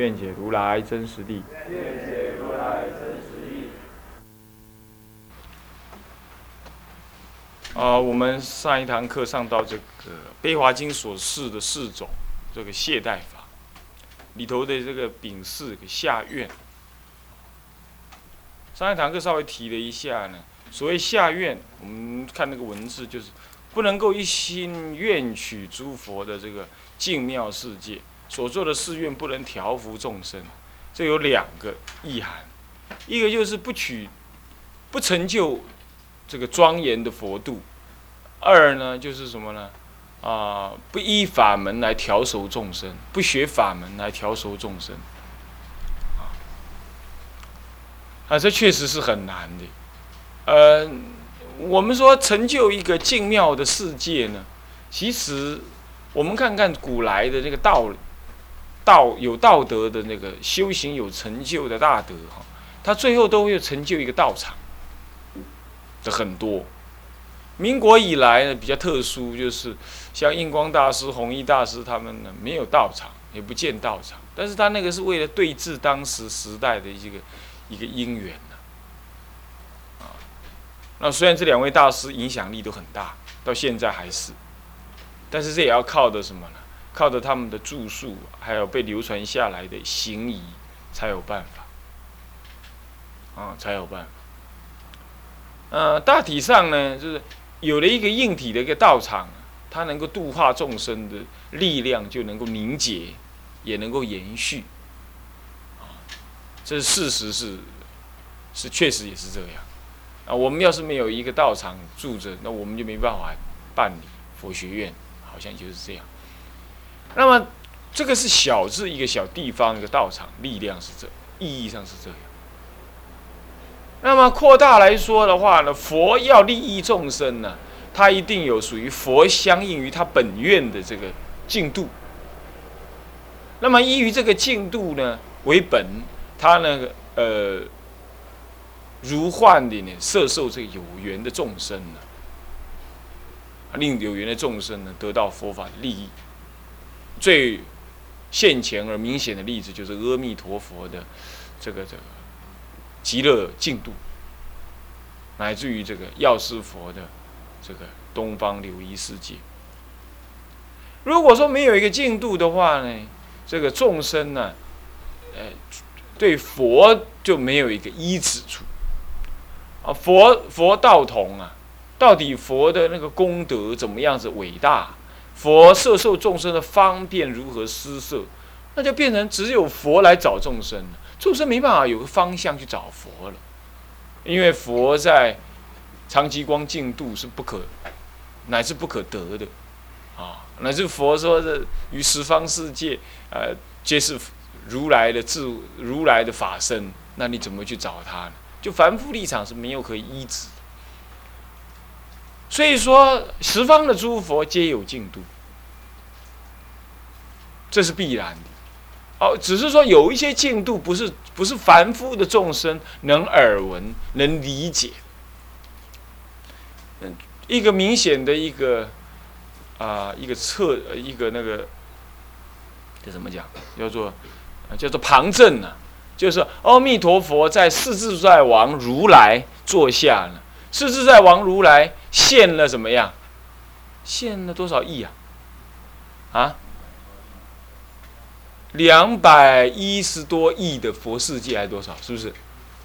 愿解如来真实地。愿解如来真实义。啊，我们上一堂课上到这个《悲华经》所示的四种这个懈怠法里头的这个丙巳下愿。上一堂课稍微提了一下呢，所谓下愿，我们看那个文字就是不能够一心愿取诸佛的这个净妙世界，所做的誓愿不能调伏众生，这有两个意涵，一个就是不取不成就这个庄严的佛度，二呢就是什么呢？啊，不依法门来调熟众生，不学法门来调熟众生。啊，这确实是很难的。呃，我们说成就一个净妙的世界呢，其实我们看看古来的那个道理道有道德的那个修行有成就的大德哈，他最后都会成就一个道场的很多。民国以来呢，比较特殊，就是像印光大师、弘一大师他们呢，没有道场，也不见道场，但是他那个是为了对治当时时代的一个。一个因缘呢，啊，那虽然这两位大师影响力都很大，到现在还是，但是这也要靠的什么呢？靠着他们的著述，还有被流传下来的行仪，才有办法，啊，才有办法。呃，大体上呢，就是有了一个硬体的一个道场，它能够度化众生的力量就能够凝结，也能够延续。这事实是，是确实也是这样，啊，我们要是没有一个道场住着，那我们就没办法办理佛学院，好像就是这样。那么这个是小至一个小地方一个道场，力量是这，意义上是这样。那么扩大来说的话呢，佛要利益众生呢，他一定有属于佛相应于他本愿的这个进度。那么依于这个进度呢为本。他那个呃，如幻的呢，摄受这个有缘的众生呢，令有缘的众生呢得到佛法的利益。最现前而明显的例子就是阿弥陀佛的这个这个极乐净土，乃至于这个药师佛的这个东方琉璃世界。如果说没有一个净土的话呢，这个众生呢，呃。对佛就没有一个依止处啊，佛佛道同啊，到底佛的那个功德怎么样子伟大？佛摄受众生的方便如何施设？那就变成只有佛来找众生了，众生没办法有个方向去找佛了，因为佛在长吉光净度是不可乃是不可得的啊，乃至佛说的于十方世界呃皆是。如来的智，如来的法身，那你怎么去找他呢？就凡夫立场是没有可以依止。所以说，十方的诸佛皆有净度，这是必然的。哦，只是说有一些净度不是不是凡夫的众生能耳闻能理解。嗯，一个明显的一个啊，一个测一个那个，这怎么讲？叫做。叫做旁证呢，就是阿弥陀佛在四自在王如来坐下呢，四自在王如来现了怎么样？现了多少亿啊？啊？两百一十多亿的佛世界还多少？是不是？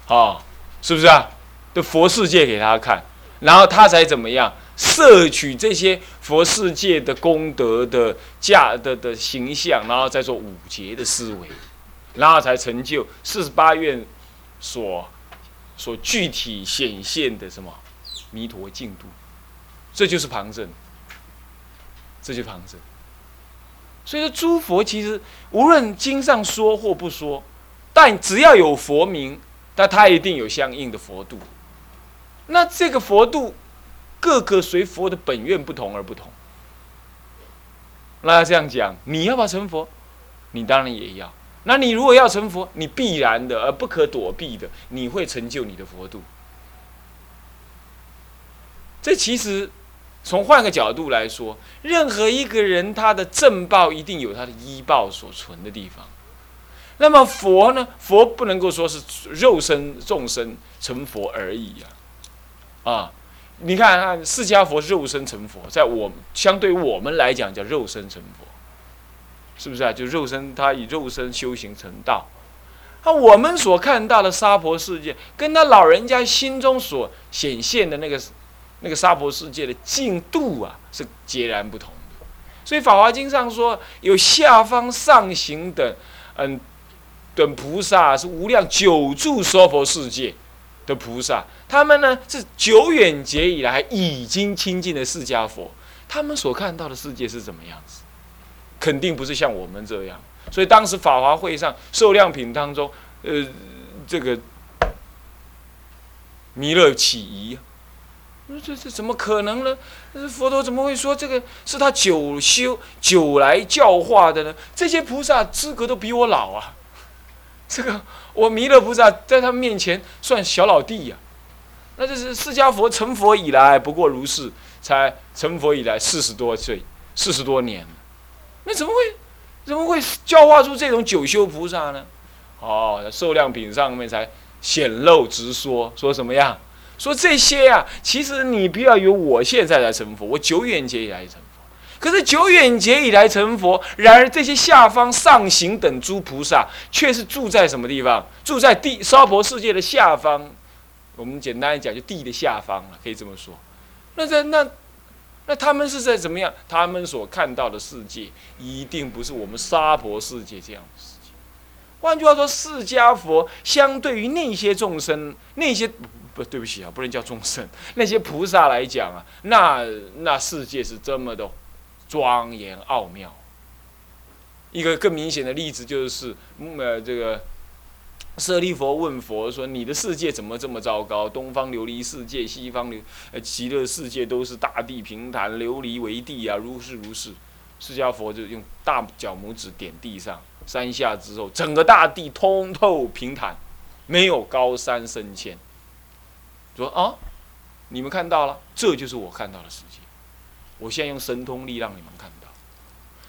啊？是不是啊？的佛世界给他看，然后他才怎么样？摄取这些佛世界的功德的价的的形象，然后再做五劫的思维。然后才成就四十八愿所所具体显现的什么弥陀净土，这就是旁证，这就旁证。所以说，诸佛其实无论经上说或不说，但只要有佛名，那它一定有相应的佛度。那这个佛度，各个随佛的本愿不同而不同。那这样讲，你要不要成佛？你当然也要。那你如果要成佛，你必然的而不可躲避的，你会成就你的佛度。这其实从换个角度来说，任何一个人他的正报一定有他的依报所存的地方。那么佛呢？佛不能够说是肉身众生成佛而已呀，啊，你看看释迦佛肉身成佛，在我相对我们来讲叫肉身成佛，是不是啊？就肉身他以肉身修行成道，那我们所看到的娑婆世界，跟他老人家心中所显现的那个那个娑婆世界的进度啊，是截然不同的。所以《法华经》上说，有下方上行等，嗯。等菩萨是无量久住娑婆世界的菩萨，他们呢是久远劫以来已经亲近的释迦佛，他们所看到的世界是怎么样子？肯定不是像我们这样。所以当时法华会上受量品当中，呃，这个弥勒起疑，这这怎么可能呢？佛陀怎么会说这个是他久修久来教化的呢？这些菩萨资格都比我老啊！这个我弥勒菩萨在他面前算小老弟呀，那就是释迦佛成佛以来不过如是，才成佛以来四十多岁，四十多年，那怎么会怎么会教化出这种九修菩萨呢？哦，受量品上面才显露直说，说什么样？说这些呀，其实你不要以为我现在来成佛，我久远劫以来成佛。可是久远劫以来成佛，然而这些下方上行等诸菩萨，却是住在什么地方？住在地娑婆世界的下方。我们简单讲，就地的下方了，可以这么说。那在那，那他们是在怎么样？他们所看到的世界，一定不是我们娑婆世界这样的世界。换句话说，释迦佛相对于那些众生，那些不对不起啊，不能叫众生，那些菩萨来讲啊，那那世界是这么的。庄严奥妙。一个更明显的例子就是，呃，这个舍利佛问佛说：“你的世界怎么这么糟糕？东方琉璃世界、西方琉呃极乐世界都是大地平坦，琉璃为地啊，如是如是。”释迦佛就用大脚拇指点地上，三下之后，整个大地通透平坦，没有高山深浅。说啊，你们看到了，这就是我看到的世界。我现在用神通力让你们看到，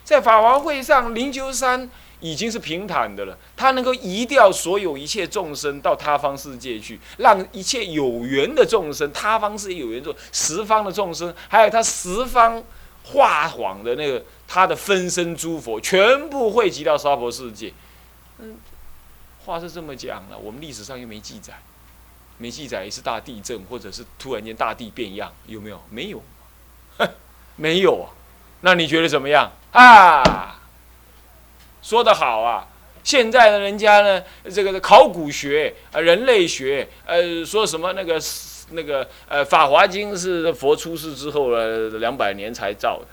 在法华会上，灵鹫山已经是平坦的了。它能够移掉所有一切众生到他方世界去，让一切有缘的众生，他方世界有缘众，十方的众生，还有他十方化谎的那个他的分身诸佛，全部汇集到娑婆世界。嗯，话是这么讲了，我们历史上又没记载，没记载一次大地震，或者是突然间大地变样，有没有？没有。没有啊，那你觉得怎么样啊？说得好啊！现在的人家呢，这个考古学啊，人类学，呃，说什么那个那个呃，《法华经》是佛出世之后了两百年才造的。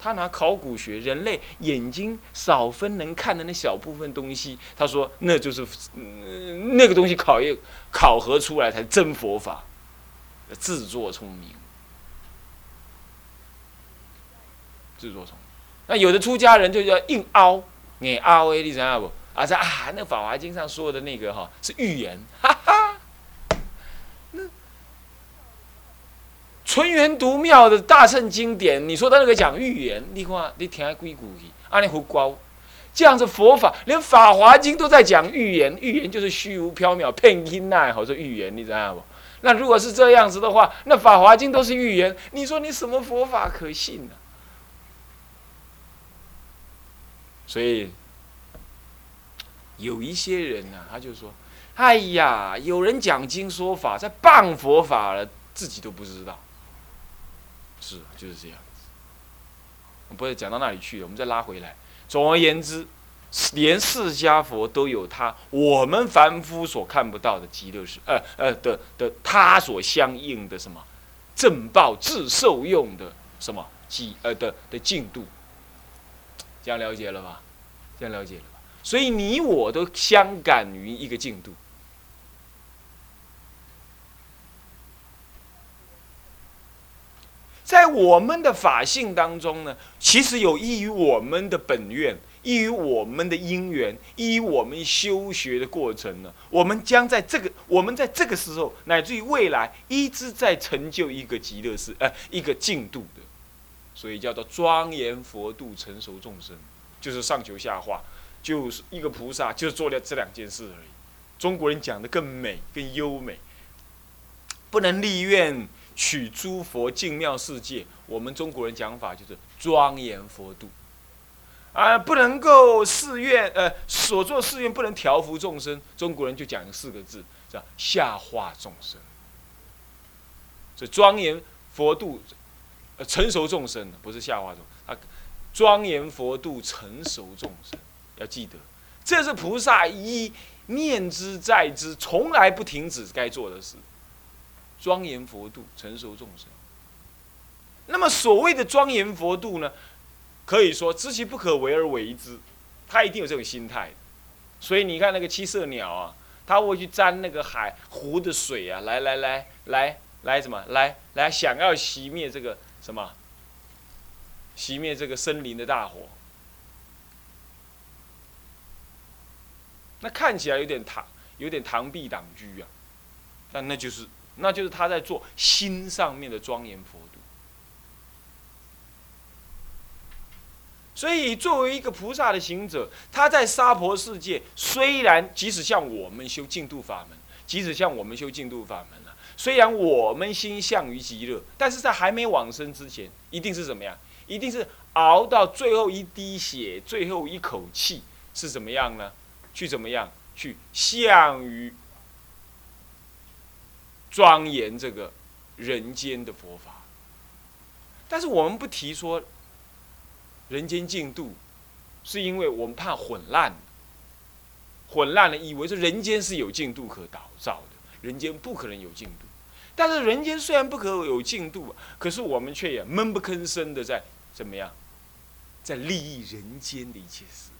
他拿考古学，人类眼睛少分能看的那小部分东西，他说那就是那个东西考验考核出来才真佛法，自作聪明。自作聪明那有的出家人就叫硬凹，你凹诶，你知道不？啊，在啊，那《法华经》上说的那个哈是预言，哈。那纯元独妙的大乘经典，你说他那个讲预言，你看你听下鬼故去，啊，你胡瓜，这样子佛法连《法华经》都在讲预言，预言就是虚无缥缈、骗音呐，好说预言，你知道不？那如果是这样子的话，那《法华经》都是预言，你说你什么佛法可信呢？所以有一些人呢，他就说：“哎呀，有人讲经说法，在谤佛法了，自己都不知道。”是，就是这样子。不会讲到那里去了，我们再拉回来。总而言之，连释迦佛都有他我们凡夫所看不到的极乐世，呃呃的的他所相应的什么正报自受用的什么极呃的的进度。这样了解了吧？这样了解了吧？所以你我都相感于一个净度。在我们的法性当中呢，其实有益于我们的本愿，益于我们的因缘，益于我们修学的过程呢。我们将在这个，我们在这个时候，乃至于未来，一直在成就一个极乐世，呃，一个净度的，所以叫做庄严佛度成熟众生，就是上求下化，就是一个菩萨，就是做了这两件事而已。中国人讲的更美、更优美，不能立愿。取诸佛净妙世界，我们中国人讲法就是庄严佛度，啊，不能够誓愿，呃，所做誓愿不能调伏众生，中国人就讲四个字，叫下化众生。这庄严佛度，呃，成熟众生不是下化众，啊，庄严佛度成熟众生，要记得，这是菩萨一念之在之，从来不停止该做的事。庄严佛度，成熟众生。那么所谓的庄严佛度呢，可以说知其不可为而为之，他一定有这种心态。所以你看那个七色鸟啊，他会去沾那个海湖的水啊，来来来来来什么？来来想要熄灭这个什么？熄灭这个森林的大火。那看起来有点螳有点螳臂挡车啊，但那就是。那就是他在做心上面的庄严佛度，所以作为一个菩萨的行者，他在娑婆世界，虽然即使像我们修净土法门，即使像我们修净土法门啊，虽然我们心向于极乐，但是在还没往生之前，一定是怎么样？一定是熬到最后一滴血、最后一口气是怎么样呢？去怎么样？去向于。庄严这个人间的佛法，但是我们不提说人间净度，是因为我们怕混乱，混乱了以为说人间是有净度可导造的，人间不可能有净度。但是人间虽然不可有净度，可是我们却也闷不吭声的在怎么样，在利益人间的一切事，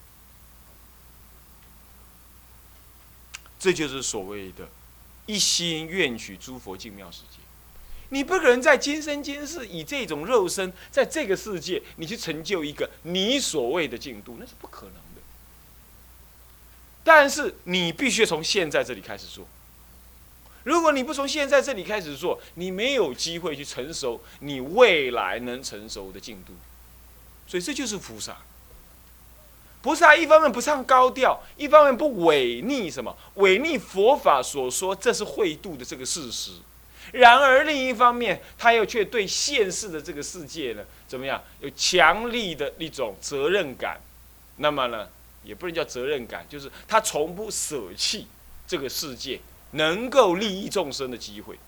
这就是所谓的。一心愿取诸佛净妙世界，你不可能在今生今世以这种肉身，在这个世界，你去成就一个你所谓的净度，那是不可能的。但是你必须从现在这里开始做。如果你不从现在这里开始做，你没有机会去成熟你未来能成熟的进度。所以这就是菩萨。菩萨一方面不唱高调，一方面不违逆什么？违逆佛法所说这是会度的这个事实。然而另一方面，他又却对现世的这个世界呢，怎么样？有强力的一种责任感。那么呢，也不能叫责任感，就是他从不舍弃这个世界能够利益众生的机会。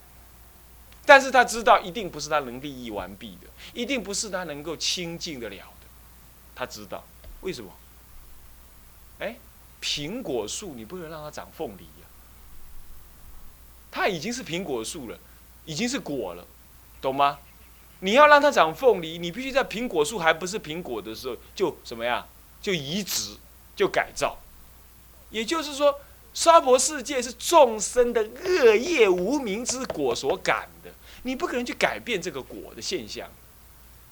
但是他知道，一定不是他能利益完毕的，一定不是他能够清净得了的。他知道为什么？哎，苹果树你不能让它长凤梨呀，它已经是苹果树了，已经是果了，懂吗？你要让它长凤梨，你必须在苹果树还不是苹果的时候就怎么样，就移植，就改造。也就是说，娑婆世界是众生的恶业无名之果所感的，你不可能去改变这个果的现象。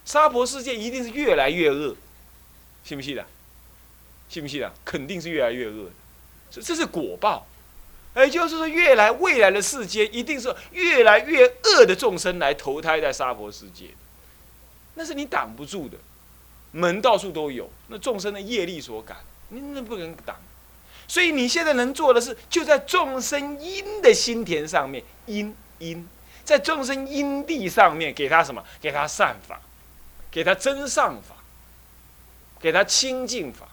娑婆世界一定是越来越恶，信不信的？信不信啊？肯定是越来越恶的，这这是果报，也就是说，越来未来的世界一定是越来越恶的众生来投胎在娑婆世界，那是你挡不住的，门到处都有，那众生的业力所感，你那不能挡，所以你现在能做的是，就在众生因的心田上面，因因，在众生因地上面给他什么？给他善法，给他真善法，给他清净法。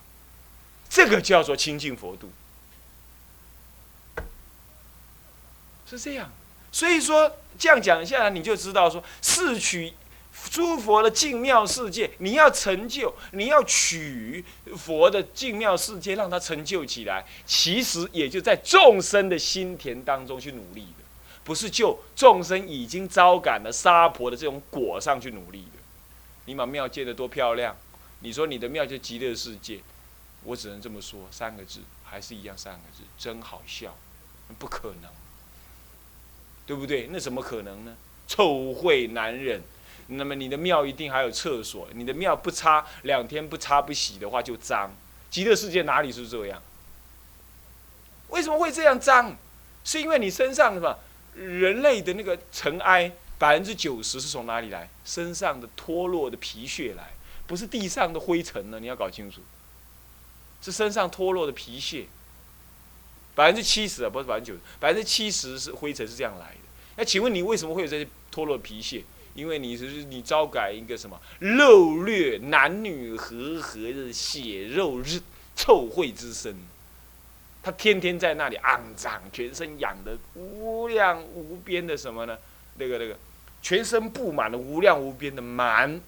这个叫做清净佛度，是这样。所以说，这样讲下来，你就知道说，是取诸佛的净妙世界，你要成就，你要取佛的净妙世界，让它成就起来，其实也就在众生的心田当中去努力的，不是就众生已经招感了沙婆的这种果上去努力的。你把庙建得多漂亮，你说你的庙就极乐世界。我只能这么说三个字，还是一样三个字，真好笑，不可能，对不对？那怎么可能呢？臭秽难忍。那么你的庙一定还有厕所，你的庙不擦两天不擦不洗的话就脏。极乐世界哪里是这样？为什么会这样脏？是因为你身上什么？人类的那个尘埃百分之九十是从哪里来？身上的脱落的皮屑来，不是地上的灰尘呢？你要搞清楚，是身上脱落的皮屑。百分之七十啊，不是百分之九十，百分之七十是灰尘是这样来的。那请问你为什么会有这些脱落皮屑？因为你是你招感一个什么肉劣男女和合的血肉日臭秽之身，他天天在那里肮脏，全身养的无量无边的什么呢？那个那个，全身布满了无量无边的螨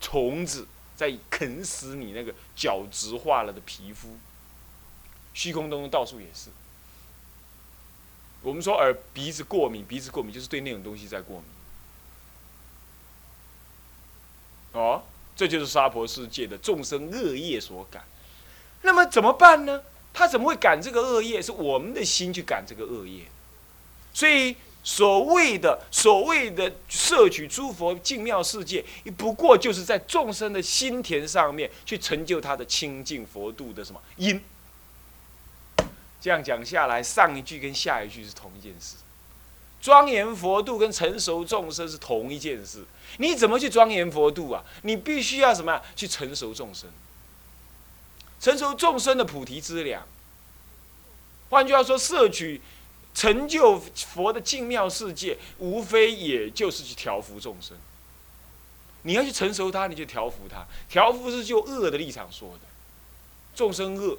虫子，在啃死你那个角质化了的皮肤。虚空中到处也是。我们说耳鼻子过敏，鼻子过敏就是对那种东西在过敏。哦，这就是娑婆世界的众生恶业所感。那么怎么办呢？他怎么会感这个恶业？是我们的心去感这个恶业。所以所谓的所谓的摄取诸佛净妙世界，不过就是在众生的心田上面去成就他的清净佛度的什么因。这样讲下来，上一句跟下一句是同一件事。庄严佛度跟成熟众生是同一件事，你怎么去庄严佛度啊？你必须要什么？去成熟众生，成熟众生的菩提之粮。换句话说，摄取成就佛的净妙世界，无非也就是去调伏众生。你要去成熟他，你就调伏他。调伏是就恶的立场说的，众生恶，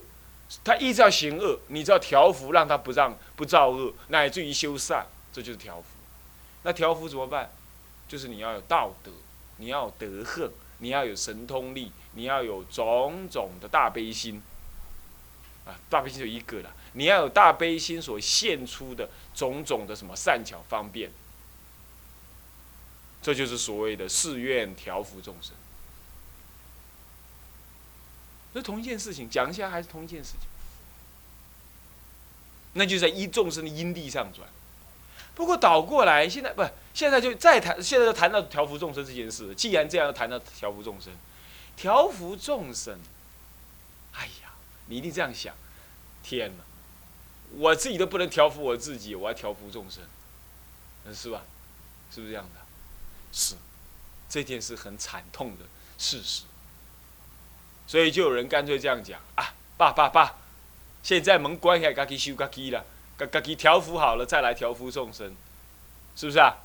他依照行恶，你只要调伏，让他不让不造恶，乃至于修善。这就是调伏，那调伏怎么办？就是你要有道德，你要有德行，你要有神通力，你要有种种的大悲心。啊，大悲心就一个了，你要有大悲心所现出的种种的什么善巧方便，这就是所谓的誓愿调伏众生。是同一件事情，讲一下还是同一件事情，那就在一众生的因地上转。不过倒过来，现在不，现在就再谈，现在就谈到调伏众生这件事。既然这样，谈到调伏众生，调伏众生，哎呀，你一定这样想，天哪，我自己都不能调伏我自己，我要调伏众生，嗯是吧？是不是这样的？是，这件事很惨痛的事实。所以就有人干脆这样讲啊，爸爸爸，现在门关起来，该去修，该去了。自己调伏好了，再来调伏众生，是不是啊？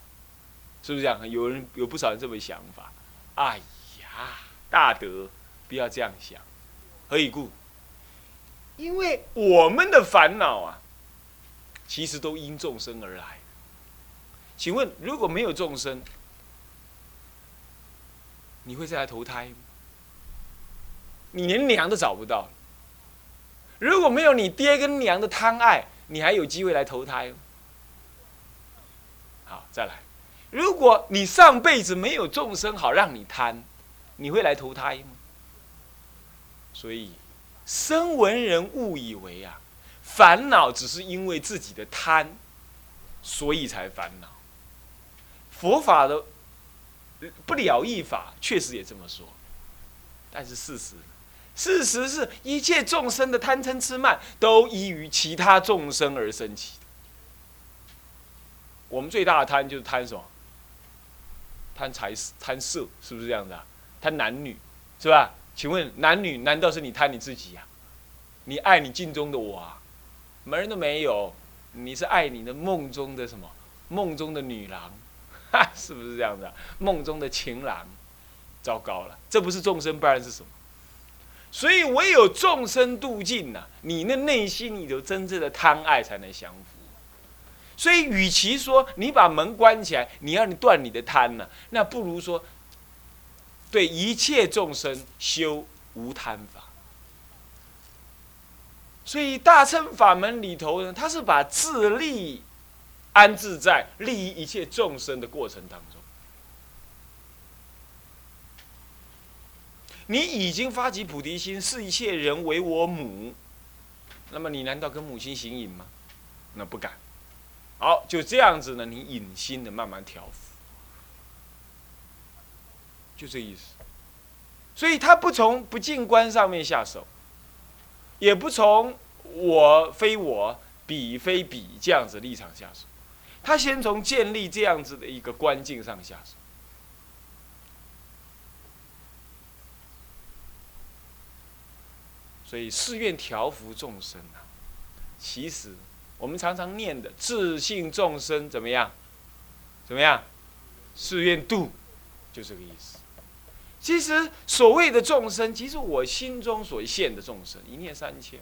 是不是这样？有人有不少人这么想法。哎呀，大德，不要这样想。何以故？因为我们的烦恼啊，其实都因众生而来。请问，如果没有众生，你会再来投胎吗？你连娘都找不到。如果没有你爹跟娘的贪爱，你还有机会来投胎吗。好，再来。如果你上辈子没有众生好让你贪，你会来投胎吗？所以，生闻人误以为啊，烦恼只是因为自己的贪，所以才烦恼。佛法的不了义法确实也这么说，但是事实。事实是一切众生的贪嗔痴慢，都依于其他众生而生起的。我们最大的贪就是贪什么？贪财、贪色，是不是这样的？贪男女，是吧？请问男女难道是你贪你自己呀？你爱你镜中的我啊？门人都没有，你是爱你的梦中的什么？梦中的女郎，哈，是不是这样的？梦中的情郎，糟糕了，这不是众生，不然是什么？所以唯有众生度尽呐，你那内心里头真正的贪爱才能降服。所以，与其说你把门关起来，你要你断你的贪呢，那不如说对一切众生修无贪法。所以大乘法门里头呢，它是把自利安置在利益一切众生的过程当中。你已经发起菩提心，视一切人为我母，那么你难道跟母亲行淫吗？那不敢。好，就这样子呢，你隐心的慢慢调伏，就这意思。所以他不从不净观上面下手，也不从我非我、彼非彼这样子立场下手，他先从建立这样子的一个观境上下手。所以誓愿调伏众生啊，其实。我们常常念的“自信众生”怎么样？怎么样？誓愿度，就这个意思。其实所谓的众生，其实我心中所现的众生，一念三千。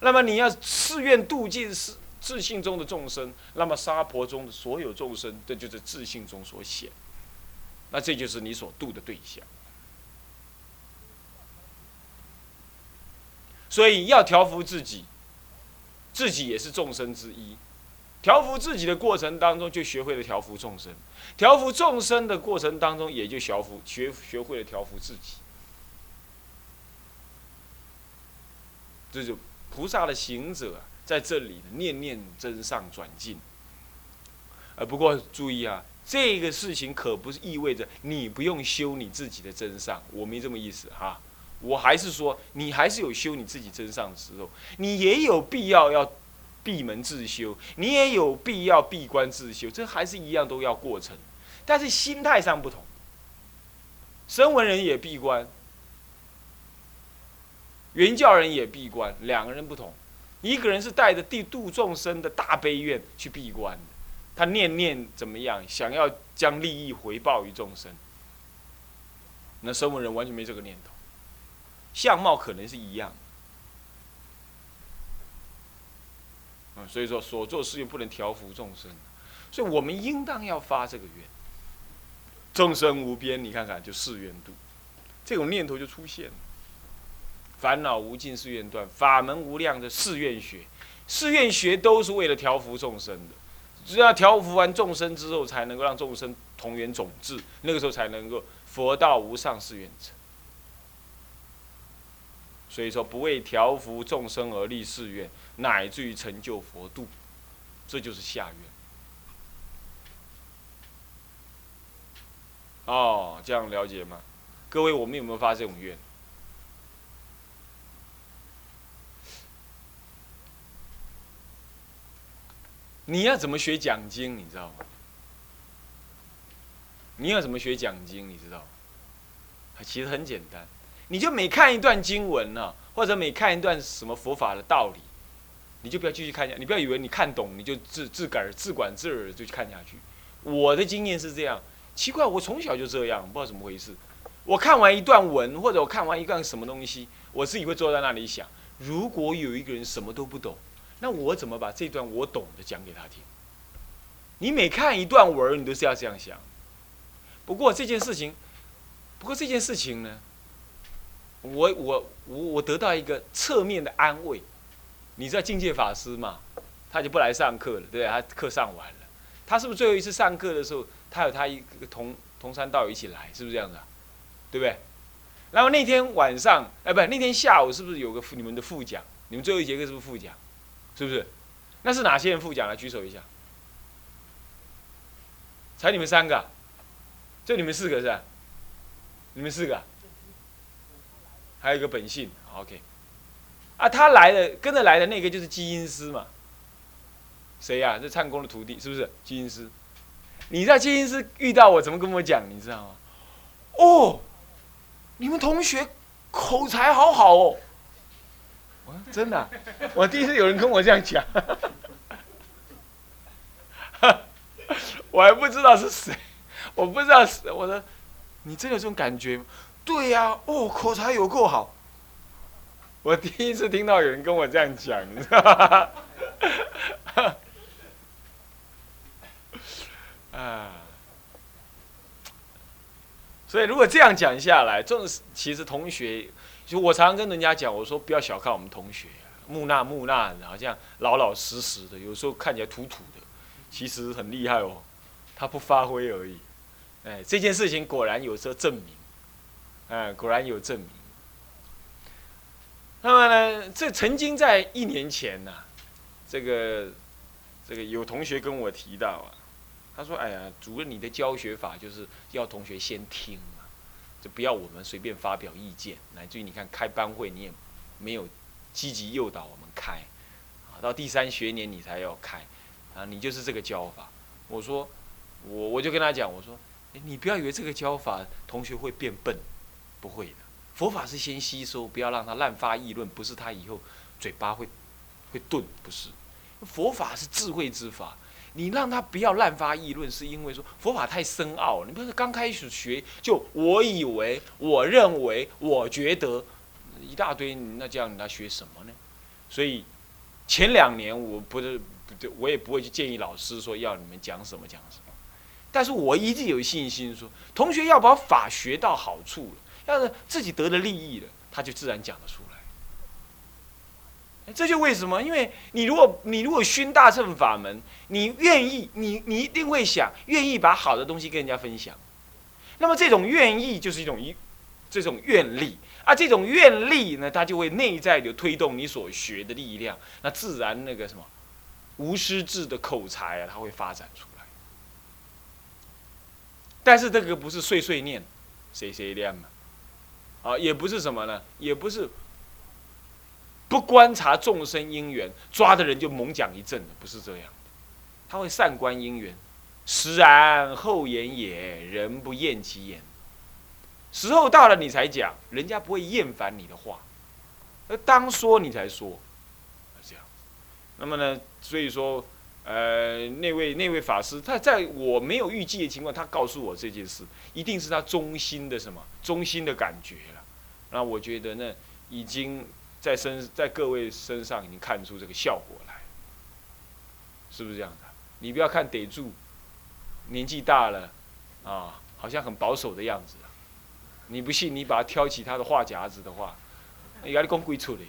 那么你要誓愿度尽是自信中的众生，那么沙婆中的所有众生，这就是自信中所显。那这就是你所度的对象。所以要调伏自己。自己也是众生之一，调伏自己的过程当中，就学会了调伏众生；调伏众生的过程当中，也就调伏学学会了调伏自己。这就菩萨的行者在这里念念真上转进。呃，不过注意啊，这个事情可不是意味着你不用修你自己的真上，我没这么意思哈。我还是说，你还是有修你自己真上的时候，你也有必要要闭门自修，你也有必要闭关自修，这还是一样都要过程，但是心态上不同。声闻人也闭关，原教人也闭关，两个人不同，一个人是带着地度众生的大悲愿去闭关，他念念怎么样，想要将利益回报于众生，那声闻人完全没这个念头。相貌可能是一样，所以说所做事业不能调伏众生，所以我们应当要发这个愿。众生无边，你看看就誓愿度，这种念头就出现了。烦恼无尽誓愿断，法门无量的誓愿学，誓愿学都是为了调伏众生的。只要调伏完众生之后，才能够让众生同源种智，那个时候才能够佛道无上誓愿成。所以说，不为调伏众生而立誓愿，乃至于成就佛度，这就是下愿。哦，这样了解吗？各位，我们有没有发这种愿？你要怎么学讲经？你知道吗？你要怎么学讲经？你知道吗？其实很简单。你就每看一段经文呢，或者每看一段什么佛法的道理，你就不要继续看下去，你不要以为你看懂你就自自个儿自管自儿就去看下去。我的经验是这样，奇怪，我从小就这样，不知道怎么回事。我看完一段文，或者我看完一段什么东西，我自己会坐在那里想：如果有一个人什么都不懂，那我怎么把这段我懂的讲给他听？你每看一段文，你都是要这样想。不过这件事情，不过这件事情呢？我我我我得到一个侧面的安慰，你知道境界法师嘛？他就不来上课了，对？他课上完了，他是不是最后一次上课的时候，他有他一个同同山道友一起来，是不是这样子啊？对不对？然后那天晚上，哎，不，那天下午是不是有个你们的副讲？你们最后一节课是不是副讲？是不是？那是哪些人副讲？来举手一下。才你们三个，就你们四个是吧？你们四个。还有一个本性，OK，啊，他来的跟着来的那个就是基因师嘛，谁呀？这唱功的徒弟是不是基因师？你在基因师遇到我，怎么跟我讲？你知道吗？哦，你们同学口才好好哦，真的，我第一次有人跟我这样讲，我还不知道是谁，我不知道是，我说你真有这种感觉？对呀，哦，口才有够好。我第一次听到有人跟我这样讲，你知道吗？啊，所以如果这样讲下来，这种其实同学，就我常常跟人家讲，我说不要小看我们同学，木讷木讷的，好像老老实实的，有时候看起来土土的，其实很厉害哦。他不发挥而已。哎，这件事情果然有时候证明。哎，果然有证明。那么呢，这曾经在一年前呢，这个这个有同学跟我提到啊，他说：“哎呀，主任，你的教学法就是要同学先听嘛，就不要我们随便发表意见，乃至于你看开班会你也没有积极诱导我们开，啊，到第三学年你才要开，啊，你就是这个教法。”我说：“我我就跟他讲，我说，哎你不要以为这个教法同学会变笨，不会的。”佛法是先吸收，不要让他滥发议论，不是他以后嘴巴会会钝，不是。佛法是智慧之法，你让他不要滥发议论，是因为说佛法太深奥。你不是刚开始学就我以为、我认为、我觉得一大堆，那这样他学什么呢？所以前两年我不是不对，我也不会去建议老师说要你们讲什么讲什么，但是我一直有信心说，同学要把法学到好处了。要是自己得了利益了，他就自然讲得出来。这就为什么？因为你如果你如果熏大乘法门，你愿意，你你一定会想愿意把好的东西跟人家分享。那么这种愿意就是一种一这种愿力啊，这种愿力呢，它就会内在的推动你所学的力量，那自然那个什么无师自的口才啊，它会发展出来。但是这个不是碎碎念，谁谁念嘛？啊，也不是什么呢，也不是不观察众生因缘，抓的人就猛讲一阵的，不是这样。他会善观因缘，实然后言也，人不厌其言。时候到了你才讲，人家不会厌烦你的话，而当说你才说，这样。那么呢，所以说，呃，那位那位法师，他在我没有预计的情况，他告诉我这件事，一定是他衷心的什么，衷心的感觉。那我觉得呢，已经在身在各位身上已经看出这个效果来，是不是这样的？你不要看得住，年纪大了，啊，好像很保守的样子。你不信，你把他挑起他的话匣子的话，你赶紧公归出来，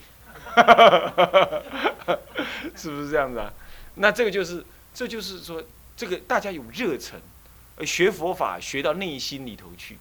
是不是这样子啊？那这个就是，这就是说，这个大家有热忱，学佛法学到内心里头去。